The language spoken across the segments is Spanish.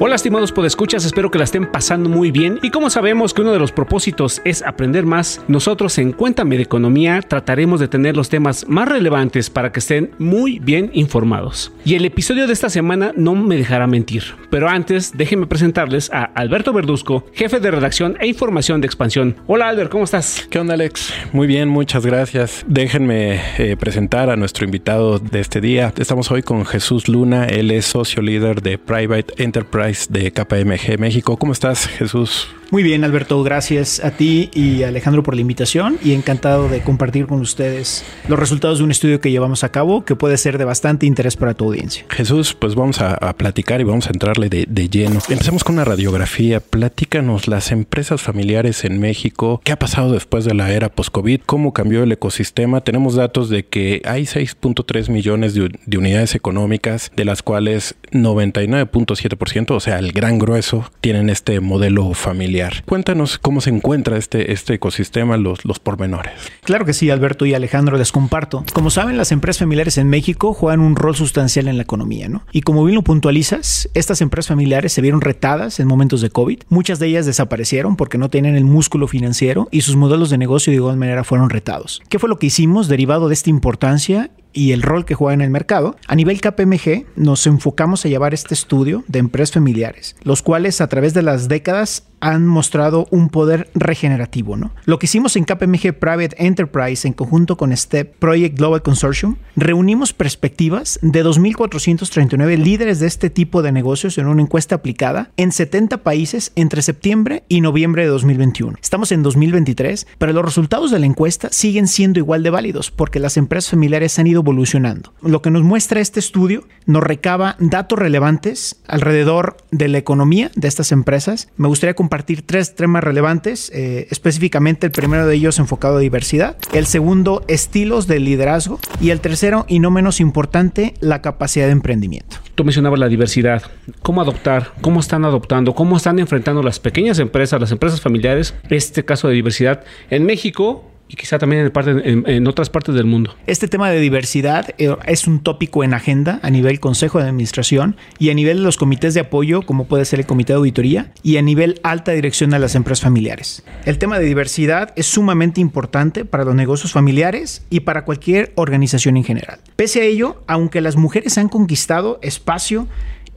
Hola estimados podescuchas, espero que la estén pasando muy bien y como sabemos que uno de los propósitos es aprender más, nosotros en Cuéntame de Economía trataremos de tener los temas más relevantes para que estén muy bien informados. Y el episodio de esta semana no me dejará mentir, pero antes déjenme presentarles a Alberto Verduzco, jefe de redacción e información de expansión. Hola Albert, ¿cómo estás? ¿Qué onda Alex? Muy bien, muchas gracias. Déjenme eh, presentar a nuestro invitado de este día. Estamos hoy con Jesús Luna, él es socio líder de Private Enterprise de KPMG México. ¿Cómo estás, Jesús? Muy bien, Alberto, gracias a ti y Alejandro por la invitación y encantado de compartir con ustedes los resultados de un estudio que llevamos a cabo que puede ser de bastante interés para tu audiencia. Jesús, pues vamos a, platicar y vamos a entrarle de, lleno. Empecemos con una radiografía. Platícanos las empresas familiares en México. ¿Qué ha pasado después de la era post-COVID? ¿Cómo cambió el ecosistema? Tenemos datos de que hay 6.3 millones de unidades económicas, de las cuales 99.7%, o sea, el gran grueso, tienen este modelo familiar. Cuéntanos cómo se encuentra este, este ecosistema, los, los pormenores. Claro que sí, Alberto y Alejandro, les comparto. Como saben, las empresas familiares en México juegan un rol sustancial en la economía, ¿no? Y como bien lo puntualizas, estas empresas familiares se vieron retadas en momentos de COVID. Muchas de ellas desaparecieron porque no tenían el músculo financiero y sus modelos de negocio de igual manera fueron retados. ¿Qué fue lo que hicimos derivado de esta importancia y el rol que juega en el mercado, a nivel KPMG nos enfocamos a llevar este estudio de empresas familiares, los cuales a través de las décadas han mostrado un poder regenerativo. ¿no? Lo que hicimos en KPMG Private Enterprise en conjunto con STEP Project Global Consortium, reunimos perspectivas de 2.439 líderes de este tipo de negocios en una encuesta aplicada en 70 países entre septiembre y noviembre de 2021. Estamos en 2023, pero los resultados de la encuesta siguen siendo igual de válidos porque las empresas familiares han ido evolucionando. Lo que nos muestra este estudio nos recaba datos relevantes alrededor de la economía de estas empresas. Me gustaría compartir tres temas relevantes, eh, específicamente el primero de ellos enfocado a diversidad, el segundo estilos de liderazgo y el tercero y no menos importante la capacidad de emprendimiento. Tú mencionabas la diversidad, cómo adoptar, cómo están adoptando, cómo están enfrentando las pequeñas empresas, las empresas familiares, este caso de diversidad en México y quizá también en, parte, en, otras partes del mundo. Este tema de diversidad eh, es un tópico en agenda a nivel Consejo de Administración y a nivel de los comités de apoyo, como puede ser el Comité de Auditoría, y a nivel alta dirección de las empresas familiares. El tema de diversidad es sumamente importante para los negocios familiares y para cualquier organización en general. Pese a ello, aunque las mujeres han conquistado espacio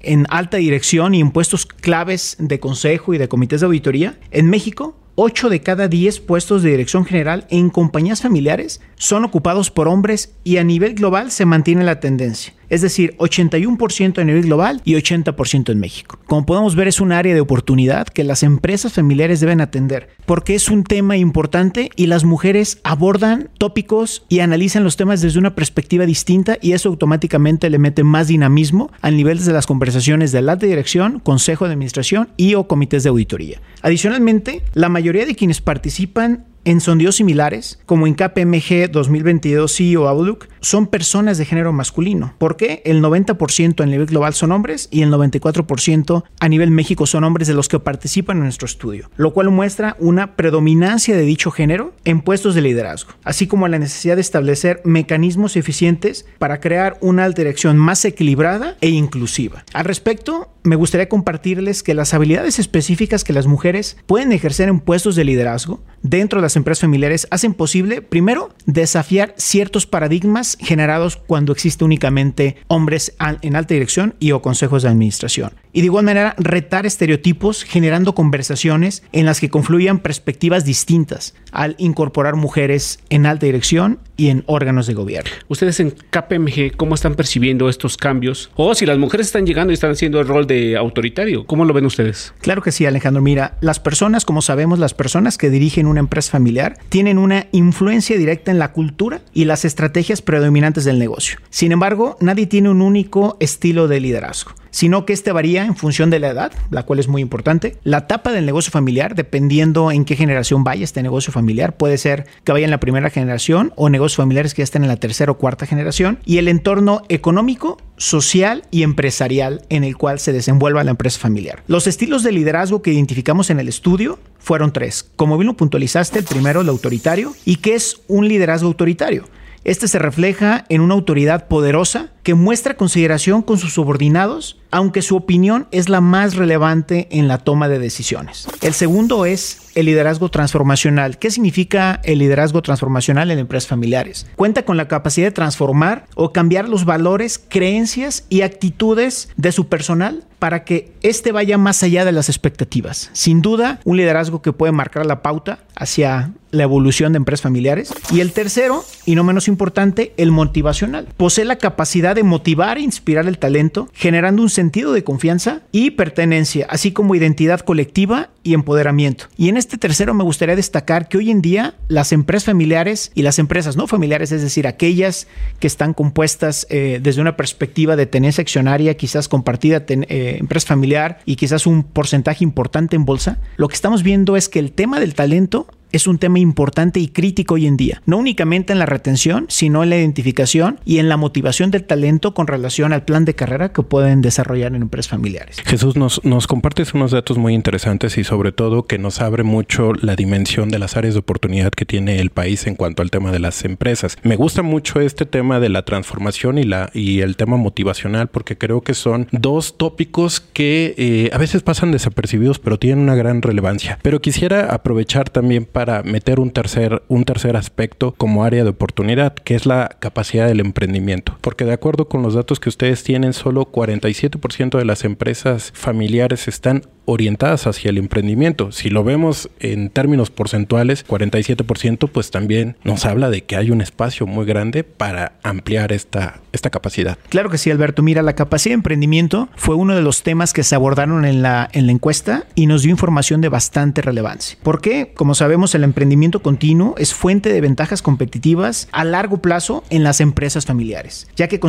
en alta dirección y en puestos claves de consejo y de comités de auditoría, en México 8 de cada 10 puestos de dirección general en compañías familiares son ocupados por hombres y a nivel global se mantiene la tendencia es decir, 81% a nivel global y 80% en México. Como podemos ver, es un área de oportunidad que las empresas familiares deben atender, porque es un tema importante y las mujeres abordan tópicos y analizan los temas desde una perspectiva distinta y eso automáticamente le mete más dinamismo al nivel de las conversaciones de la dirección, consejo de administración y o comités de auditoría. Adicionalmente, la mayoría de quienes participan en sondeos similares, como en KPMG 2022 CEO Outlook, son personas de género masculino. ¿Por qué? El 90% a nivel global son hombres y el 94% a nivel México son hombres de los que participan en nuestro estudio, lo cual muestra una predominancia de dicho género en puestos de liderazgo, así como la necesidad de establecer mecanismos eficientes para crear una dirección más equilibrada e inclusiva. Al respecto, me gustaría compartirles que las habilidades específicas que las mujeres pueden ejercer en puestos de liderazgo dentro de las empresas familiares hacen posible, primero, desafiar ciertos paradigmas generados cuando existe únicamente hombres en alta dirección y o consejos de administración. Y de igual manera, retar estereotipos generando conversaciones en las que confluyan perspectivas distintas al incorporar mujeres en alta dirección y en órganos de gobierno. Ustedes en KPMG, ¿cómo están percibiendo estos cambios? O si las mujeres están llegando y están haciendo el rol de autoritario, ¿cómo lo ven ustedes? Claro que sí, Alejandro. Mira, las personas, como sabemos, las personas que dirigen una empresa familiar tienen una influencia directa en la cultura y las estrategias predominantes del negocio. Sin embargo, nadie tiene un único estilo de liderazgo. sino que este varía en función de la edad, la cual es muy importante, la etapa del negocio familiar, dependiendo en qué generación vaya este negocio familiar, puede ser que vaya en la primera generación o negocios familiares que ya estén en la tercera o cuarta generación, y el entorno económico social y empresarial en el cual se desenvuelva la empresa familiar. Los estilos de liderazgo que identificamos en el estudio fueron tres. Como bien lo puntualizaste, el primero, el autoritario. ¿Y qué es un liderazgo autoritario? Este se refleja en una autoridad poderosa que muestra consideración con sus subordinados, aunque su opinión es la más relevante en la toma de decisiones. El segundo es el liderazgo transformacional. ¿Qué significa el liderazgo transformacional en empresas familiares? Cuenta con la capacidad de transformar o cambiar los valores, creencias y actitudes de su personal para que éste vaya más allá de las expectativas. Sin duda, un liderazgo que puede marcar la pauta hacia la evolución de empresas familiares. Y el tercero, y no menos importante, el motivacional. Posee la capacidad de motivar e inspirar el talento, generando un sentido de confianza y pertenencia, así como identidad colectiva y empoderamiento. Y en este tercero me gustaría destacar que hoy en día las empresas familiares y las empresas no familiares, es decir, aquellas que están compuestas eh, desde una perspectiva de tenencia accionaria, quizás compartida, eh, empresa familiar y quizás un porcentaje importante en bolsa, lo que estamos viendo es que el tema del talento es un tema importante y crítico hoy en día, no únicamente en la retención, sino en la identificación y en la motivación del talento con relación al plan de carrera que pueden desarrollar en empresas familiares. Jesús, nos, nos compartes unos datos muy interesantes y sobre todo que nos abre mucho la dimensión de las áreas de oportunidad que tiene el país en cuanto al tema de las empresas. Me gusta mucho este tema de la transformación y, la, y el tema motivacional porque creo que son dos tópicos que eh, a veces pasan desapercibidos pero tienen una gran relevancia. Pero quisiera aprovechar también para para meter un tercer, un tercer aspecto como área de oportunidad, que es la capacidad del emprendimiento. Porque de acuerdo con los datos que ustedes tienen, solo 47% de las empresas familiares están orientadas hacia el emprendimiento. Si lo vemos en términos porcentuales, 47%, pues también nos habla de que hay un espacio muy grande para ampliar esta, esta capacidad. Claro que sí, Alberto. Mira, la capacidad de emprendimiento fue uno de los temas que se abordaron en la, en la encuesta y nos dio información de bastante relevancia. ¿Por qué? Como sabemos, el emprendimiento continuo es fuente de ventajas competitivas a largo plazo en las empresas familiares, ya que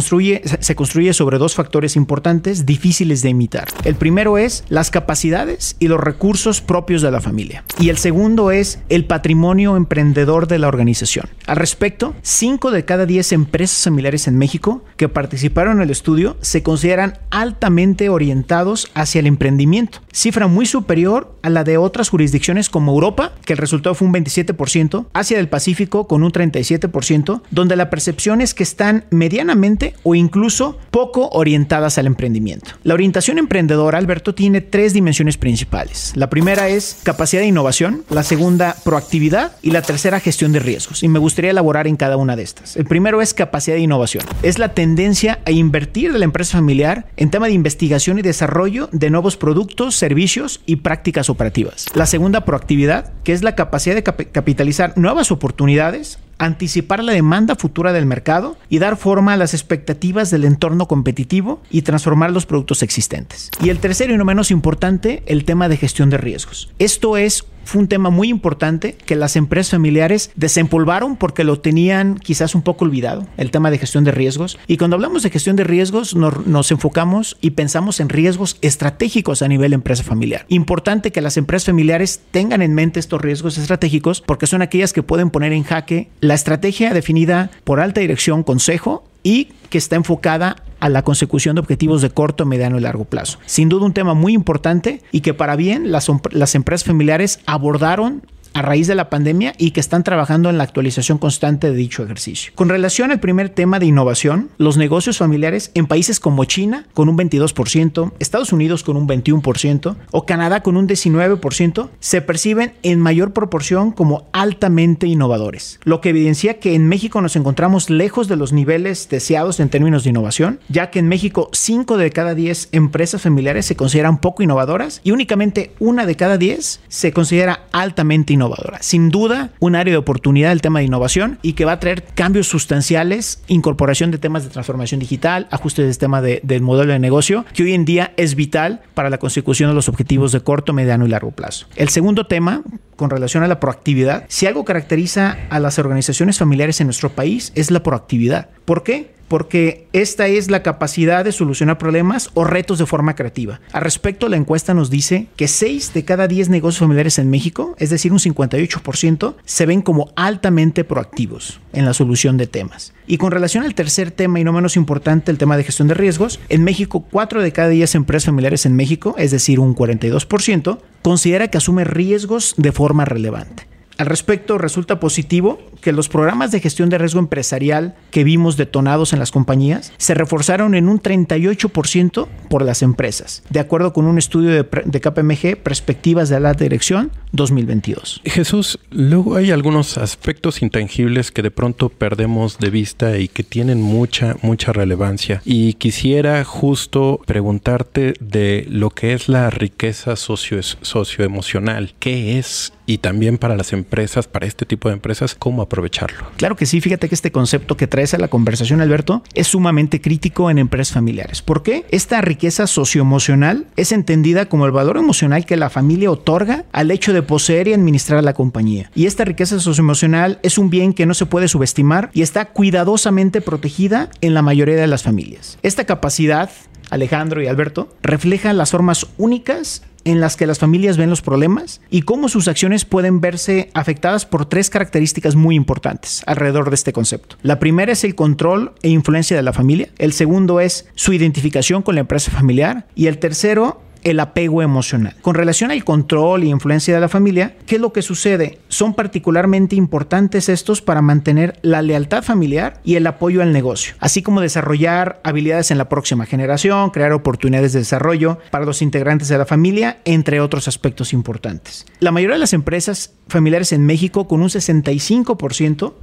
se construye sobre dos factores importantes difíciles de imitar. El primero es las capacidades y los recursos propios de la familia. Y el segundo es el patrimonio emprendedor de la organización. Al respecto, 5 de cada 10 empresas familiares en México que participaron en el estudio se consideran altamente orientados hacia el emprendimiento, cifra muy superior a la de otras jurisdicciones como Europa, que el resultado fue un 27%, Asia del Pacífico con un 37%, donde la percepción es que están medianamente o incluso poco orientadas al emprendimiento. La orientación emprendedora, Alberto, tiene tres dimensiones principales. La primera es capacidad de innovación, la segunda proactividad y la tercera gestión de riesgos. Y me gustaría elaborar en cada una de estas. El primero es capacidad de innovación. Es la tendencia a invertir de la empresa familiar en tema de investigación y desarrollo de nuevos productos, servicios y prácticas operativas. La segunda proactividad, que es la capacidad de capitalizar nuevas oportunidades anticipar la demanda futura del mercado y dar forma a las expectativas del entorno competitivo y transformar los productos existentes. Y el tercero y no menos importante, el tema de gestión de riesgos. Esto es fue un tema muy importante que las empresas familiares desempolvaron porque lo tenían quizás un poco olvidado, el tema de gestión de riesgos. Y cuando hablamos de gestión de riesgos, nos, enfocamos y pensamos en riesgos estratégicos a nivel empresa familiar. Importante que las empresas familiares tengan en mente estos riesgos estratégicos porque son aquellas que pueden poner en jaque la estrategia definida por alta dirección, consejo y que está enfocada a la consecución de objetivos de corto, mediano y largo plazo. Sin duda un tema muy importante y que para bien las, las empresas familiares abordaron a raíz de la pandemia y que están trabajando en la actualización constante de dicho ejercicio. Con relación al primer tema de innovación, los negocios familiares en países como China con un 22%, Estados Unidos con un 21% o Canadá con un 19% se perciben en mayor proporción como altamente innovadores, lo que evidencia que en México nos encontramos lejos de los niveles deseados en términos de innovación, ya que en México 5 de cada 10 empresas familiares se consideran poco innovadoras y únicamente una de cada 10 se considera altamente innovadora Sin duda, un área de oportunidad el tema de innovación y que va a traer cambios sustanciales, incorporación de temas de transformación digital, ajuste del sistema del modelo de negocio, que hoy en día es vital para la consecución de los objetivos de corto, mediano y largo plazo. El segundo tema, con relación a la proactividad, si algo caracteriza a las organizaciones familiares en nuestro país es la proactividad. ¿Por qué? Porque esta es la capacidad de solucionar problemas o retos de forma creativa. Al respecto, la encuesta nos dice que 6 de cada 10 negocios familiares en México, es decir, un 58%, se ven como altamente proactivos en la solución de temas. Y con relación al tercer tema y no menos importante, el tema de gestión de riesgos, en México 4 de cada 10 empresas familiares en México, es decir, un 42%, considera que asume riesgos de forma relevante. Al respecto, resulta positivo que los programas de gestión de riesgo empresarial que vimos detonados en las compañías se reforzaron en un 38% por las empresas, de acuerdo con un estudio de, de KPMG, Perspectivas de la Dirección 2022. Jesús, luego hay algunos aspectos intangibles que de pronto perdemos de vista y que tienen mucha, mucha relevancia. Y quisiera justo preguntarte de lo que es la riqueza socio socioemocional. ¿Qué es y también para las empresas, para este tipo de empresas, cómo aprovecharlo. Claro que sí, fíjate que este concepto que traes a la conversación, Alberto, es sumamente crítico en empresas familiares. ¿Por qué? Esta riqueza socioemocional es entendida como el valor emocional que la familia otorga al hecho de poseer y administrar la compañía. Y esta riqueza socioemocional es un bien que no se puede subestimar y está cuidadosamente protegida en la mayoría de las familias. Esta capacidad Alejandro y Alberto, refleja las formas únicas en las que las familias ven los problemas y cómo sus acciones pueden verse afectadas por tres características muy importantes alrededor de este concepto. La primera es el control e influencia de la familia, el segundo es su identificación con la empresa familiar y el tercero el apego emocional. Con relación al control y influencia de la familia, ¿qué es lo que sucede? Son particularmente importantes estos para mantener la lealtad familiar y el apoyo al negocio, así como desarrollar habilidades en la próxima generación, crear oportunidades de desarrollo para los integrantes de la familia, entre otros aspectos importantes. La mayoría de las empresas familiares en México, con un 65%,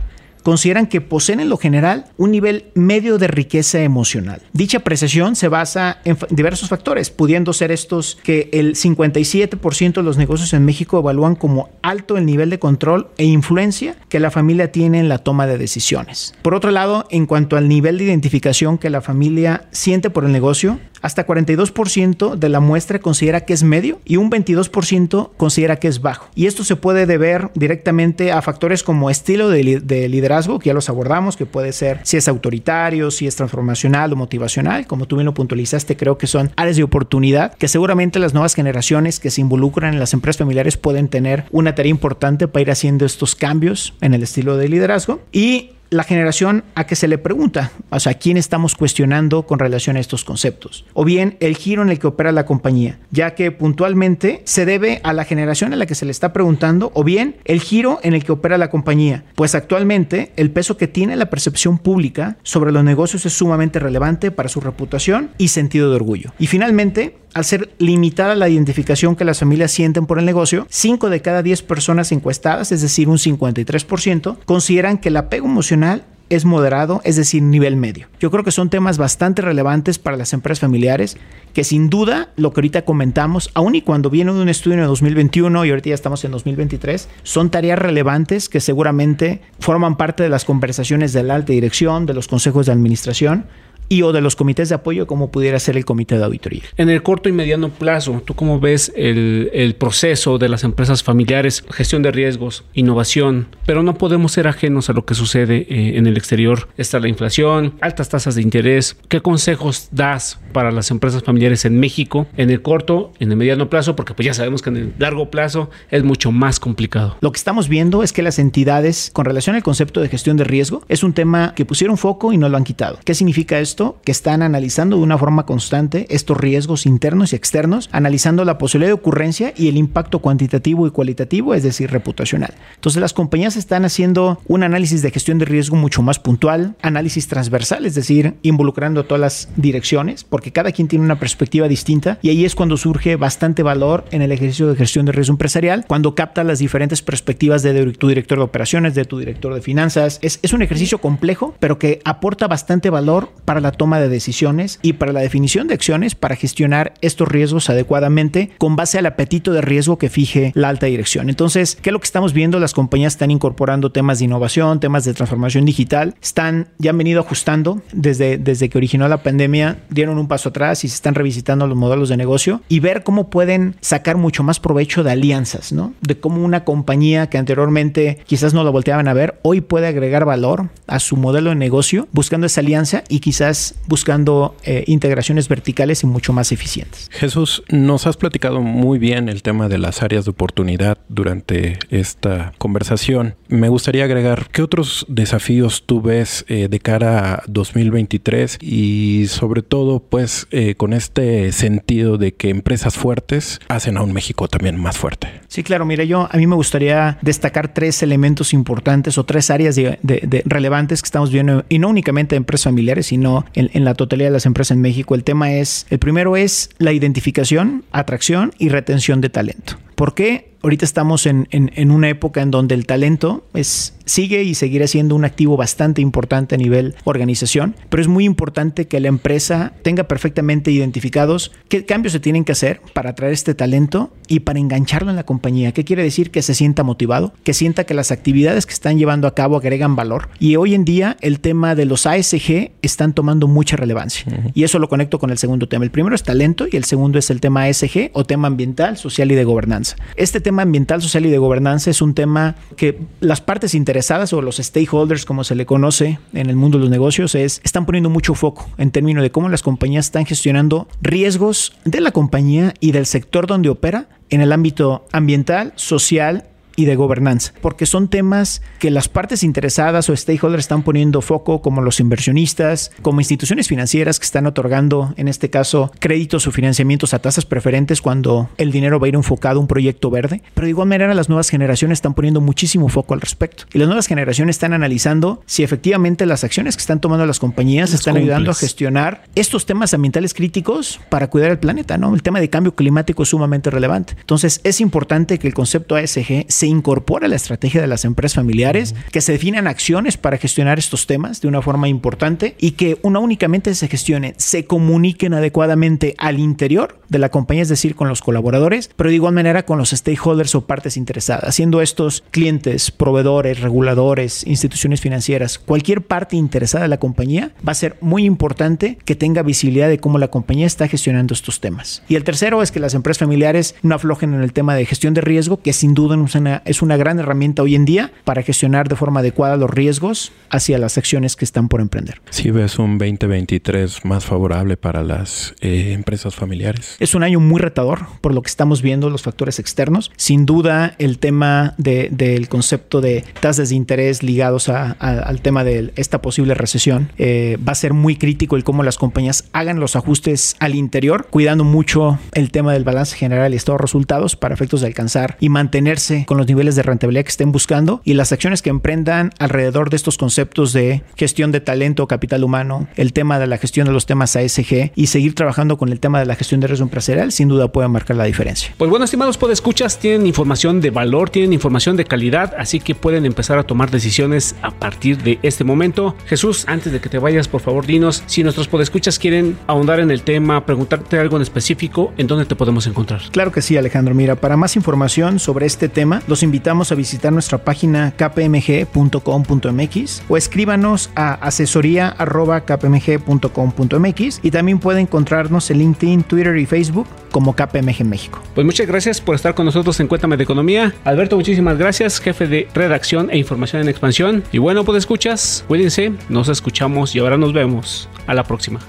consideran que poseen en lo general un nivel medio de riqueza emocional. Dicha apreciación se basa en diversos factores, pudiendo ser estos que el 57% de los negocios en México evalúan como alto el nivel de control e influencia que la familia tiene en la toma de decisiones. Por otro lado, en cuanto al nivel de identificación que la familia siente por el negocio, hasta 42% de la muestra considera que es medio y un 22% considera que es bajo. Y esto se puede deber directamente a factores como estilo de, liderazgo, que ya los abordamos, que puede ser si es autoritario, si es transformacional o motivacional. Como tú bien lo puntualizaste, creo que son áreas de oportunidad que seguramente las nuevas generaciones que se involucran en las empresas familiares pueden tener una tarea importante para ir haciendo estos cambios en el estilo de liderazgo. Y la generación a que se le pregunta, o sea, quién estamos cuestionando con relación a estos conceptos, o bien el giro en el que opera la compañía, ya que puntualmente se debe a la generación a la que se le está preguntando, o bien el giro en el que opera la compañía, pues actualmente el peso que tiene la percepción pública sobre los negocios es sumamente relevante para su reputación y sentido de orgullo. Y finalmente, al ser limitada la identificación que las familias sienten por el negocio, 5 de cada 10 personas encuestadas, es decir, un 53%, consideran que el apego emocional es moderado, es decir, nivel medio. Yo creo que son temas bastante relevantes para las empresas familiares, que sin duda, lo que ahorita comentamos, aun y cuando viene de un estudio en el 2021 y ahorita ya estamos en 2023, son tareas relevantes que seguramente forman parte de las conversaciones de la alta dirección, de los consejos de administración, y o de los comités de apoyo como pudiera ser el comité de auditoría. En el corto y mediano plazo, ¿tú cómo ves el, el, proceso de las empresas familiares, gestión de riesgos, innovación? Pero no podemos ser ajenos a lo que sucede eh, en el exterior. Está la inflación, altas tasas de interés. ¿Qué consejos das para las empresas familiares en México en el corto, en el mediano plazo? Porque pues ya sabemos que en el largo plazo es mucho más complicado. Lo que estamos viendo es que las entidades, con relación al concepto de gestión de riesgo, es un tema que pusieron foco y no lo han quitado. ¿Qué significa esto? Que están analizando de una forma constante estos riesgos internos y externos, analizando la posibilidad de ocurrencia y el impacto cuantitativo y cualitativo, es decir, reputacional. Entonces las compañías están haciendo un análisis de gestión de riesgo mucho más puntual, análisis transversal, es decir, involucrando a todas las direcciones, porque cada quien tiene una perspectiva distinta y ahí es cuando surge bastante valor en el ejercicio de gestión de riesgo empresarial, cuando capta las diferentes perspectivas de tu director de operaciones, de tu director de finanzas. Es, es un ejercicio complejo, pero que aporta bastante valor para la la toma de decisiones y para la definición de acciones para gestionar estos riesgos adecuadamente con base al apetito de riesgo que fije la alta dirección. Entonces, ¿qué es lo que estamos viendo? Las compañías están incorporando temas de innovación, temas de transformación digital, están ya han venido ajustando desde, desde que originó la pandemia, dieron un paso atrás y se están revisitando los modelos de negocio y ver cómo pueden sacar mucho más provecho de alianzas, ¿no? De cómo una compañía que anteriormente quizás no lo volteaban a ver, hoy puede agregar valor a su modelo de negocio buscando esa alianza y quizás buscando eh, integraciones verticales y mucho más eficientes. Jesús, nos has platicado muy bien el tema de las áreas de oportunidad durante esta conversación. Me gustaría agregar, ¿qué otros desafíos tú ves eh, de cara a 2023 y sobre todo pues eh, con este sentido de que empresas fuertes hacen a un México también más fuerte? Sí, claro, mira, yo a mí me gustaría destacar tres elementos importantes o tres áreas de, relevantes que estamos viendo y no únicamente en empresas familiares, sino en, la totalidad de las empresas en México. El tema es, el primero es la identificación, atracción y retención de talento. ¿Por qué? Ahorita estamos en, una época en donde el talento es, sigue y seguirá siendo un activo bastante importante a nivel organización, pero es muy importante que la empresa tenga perfectamente identificados qué cambios se tienen que hacer para atraer este talento y para engancharlo en la compañía. ¿Qué quiere decir? Que se sienta motivado, que sienta que las actividades que están llevando a cabo agregan valor. Y hoy en día el tema de los ASG están tomando mucha relevancia. Y eso lo conecto con el segundo tema. El primero es talento y el segundo es el tema ASG o tema ambiental, social y de gobernanza. Este tema tema ambiental, social y de gobernanza es un tema que las partes interesadas o los stakeholders, como se le conoce en el mundo de los negocios, es, están poniendo mucho foco en términos de cómo las compañías están gestionando riesgos de la compañía y del sector donde opera en el ámbito ambiental, social y de gobernanza, porque son temas que las partes interesadas o stakeholders están poniendo foco, como los inversionistas, como instituciones financieras que están otorgando, en este caso, créditos o financiamientos a tasas preferentes cuando el dinero va a ir enfocado a un proyecto verde. Pero de igual manera, las nuevas generaciones están poniendo muchísimo foco al respecto. Y las nuevas generaciones están analizando si efectivamente las acciones que están tomando las compañías están ayudando a gestionar estos temas ambientales críticos para cuidar el planeta, ¿no? El tema de cambio climático es sumamente relevante. Entonces, es importante que el concepto ASG se incorpora la estrategia de las empresas familiares, que se definan acciones para gestionar estos temas de una forma importante y que no únicamente se gestione, se comuniquen adecuadamente al interior de la compañía, es decir, con los colaboradores, pero de igual manera con los stakeholders o partes interesadas, siendo estos clientes, proveedores, reguladores, instituciones financieras, cualquier parte interesada de la compañía, va a ser muy importante que tenga visibilidad de cómo la compañía está gestionando estos temas. Y el tercero es que las empresas familiares no aflojen en el tema de gestión de riesgo, que sin duda es una es una gran herramienta hoy en día para gestionar de forma adecuada los riesgos hacia las acciones que están por emprender. Si ves un 2023 más favorable para las eh, empresas familiares. Es un año muy retador por lo que estamos viendo los factores externos. Sin duda el tema del concepto de tasas de interés ligados al tema de esta posible recesión eh, va a ser muy crítico el cómo las compañías hagan los ajustes al interior, cuidando mucho el tema del balance general y estos resultados para efectos de alcanzar y mantenerse con los niveles de rentabilidad que estén buscando y las acciones que emprendan alrededor de estos conceptos de gestión de talento, capital humano, el tema de la gestión de los temas ASG y seguir trabajando con el tema de la gestión de riesgo empresarial, sin duda puede marcar la diferencia. Pues bueno, estimados podescuchas, tienen información de valor, tienen información de calidad, así que pueden empezar a tomar decisiones a partir de este momento. Jesús, antes de que te vayas, por favor, dinos si nuestros podescuchas quieren ahondar en el tema, preguntarte algo en específico, ¿en dónde te podemos encontrar? Claro que sí, Alejandro. Mira, para más información sobre este tema, los invitamos a visitar nuestra página kpmg.com.mx o escríbanos a asesoría.kpmg.com.mx y también puede encontrarnos en LinkedIn, Twitter y Facebook como KPMG México. Pues muchas gracias por estar con nosotros en Cuéntame de Economía. Alberto, muchísimas gracias, jefe de redacción e información en expansión. Y bueno, pues escuchas, cuídense, nos escuchamos y ahora nos vemos. A la próxima.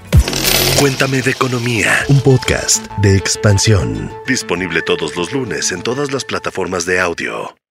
Cuéntame de Economía, un podcast de expansión. Disponible todos los lunes en todas las plataformas de audio.